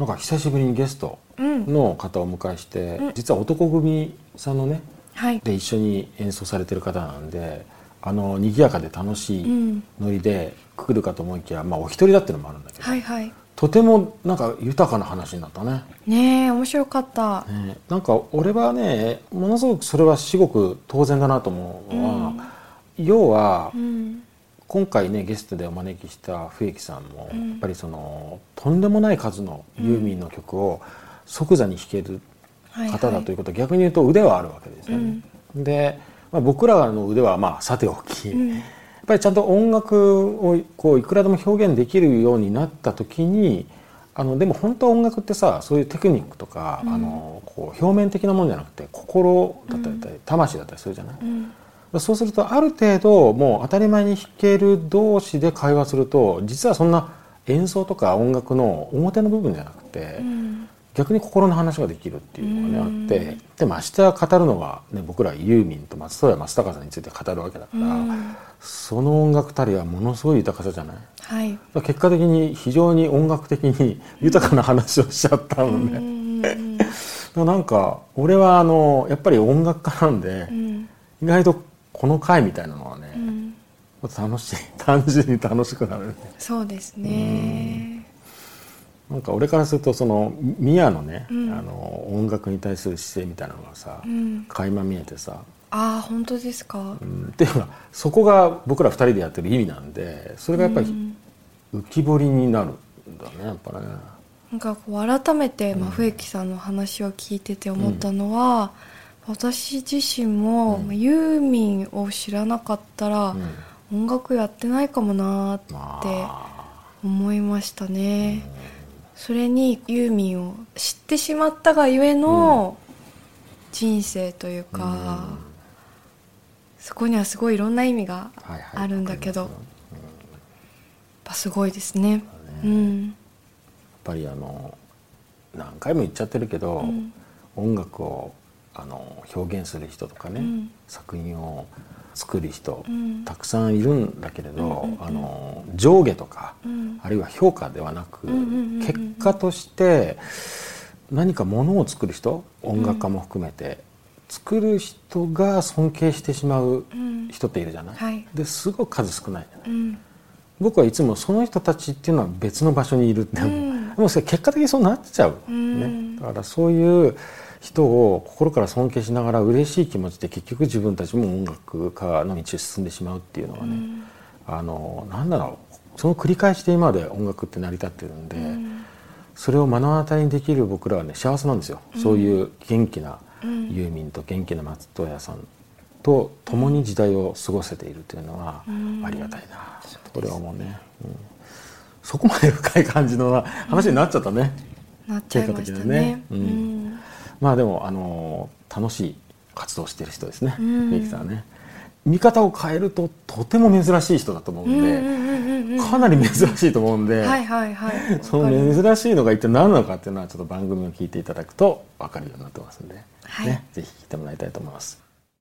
なんか久しぶりにゲストの方をお迎えして、実は男組さんのねはい。で一緒に演奏されてる方なんであの賑やかで楽しいノリで来るかと思いきや、まあお一人だっていうのもあるんだけど、はいはい。とてもなんか豊かな話になったね。ねえ面白かった。ねなんか俺はねものすごくそれは至極当然だなと思うのは、要はうん今回ねゲストでお招きした笛木さんも、やっぱりそのとんでもない数のユーミンの曲を即座に弾けるはい方だということは逆に言うと腕はあるわけですよね。で、まあ、僕らの腕はまあさておき、やっぱりちゃんと音楽をこういくらでも表現できるようになった時にあのでも本当は音楽ってさそういうテクニックとか、あのこう表面的なものじゃなくて心だったり、魂だったりするじゃない、そうするとある程度もう当たり前に弾ける同士で会話すると実はそんな演奏とか音楽の表の部分じゃなくて、逆に心の話ができるっていうのがねあってでましてや語るのは、ね、僕らユーミンと松任谷正隆さんについて語るわけだから、その音楽たりはものすごい豊かさじゃない？はい。結果的に非常に音楽的に 豊かな話をしちゃったのね。だからなんか俺はあのやっぱり音楽家なんで、意外とこの回みたいなのはね、楽しい 単純に楽しくなるね。そうですね。なんか俺からするとそのミアのね、あの音楽に対する姿勢みたいなのがさ、垣間見えてさ、ああ本当ですか？うん。っていうかそこが僕ら二人でやってる意味なんでそれがやっぱり浮き彫りになるんだねやっぱね。なんかこう改めて、まあ、笛木さんの話を聞いてて思ったのは、私自身も、まあユーミンを知らなかったら、音楽やってないかもなーって思いましたね、それにユーミンを知ってしまったがゆえの人生というか、そこにはすごいいろんな意味がはいはいあるんだけど、わかやっります。ぱすごいですね。うん。やっぱりあの何回も言っちゃってるけど、音楽をあの表現する人とかね、ん。作品を作る人、ん。たくさんいるんだけれど、あの上下とか、ん。あるいは評価ではなく、んうんうん結果として何かものを作る人音楽家も含めて、作る人が尊敬してしまう人っているじゃない、はい。ですごく数少ないじゃない？うん。僕はいつもその人たちっていうのは別の場所にいるって、ん。でもそれ結果的にそうなっちゃう、ん。ね、だからそういう人を心から尊敬しながら嬉しい気持ちで結局自分たちも音楽家の道を進んでしまうっていうのはね、あのなんだろうその繰り返しで今まで音楽って成り立ってるんで、それを目の当たりにできる僕らはね幸せなんですよ、そういう元気なユーミンと元気な松任谷さんと共に時代を過ごせているというのはありがたいな。とこれは思うね、うん。そこまで深い感じの話になっちゃったね、なっちゃいましたね。ね。うんまあでもあの楽しい活動をしている人ですね。ん。ミキさんはね。見方を変えるととても珍しい人だと思うんで、かなり珍しいと思うんで、はいはいはい。その珍しいのが一体何なのかっていうのはちょっと番組を聞いていただくと分かるようになってますんで、はい。ね、ぜひ聞いてもらいたいと思います。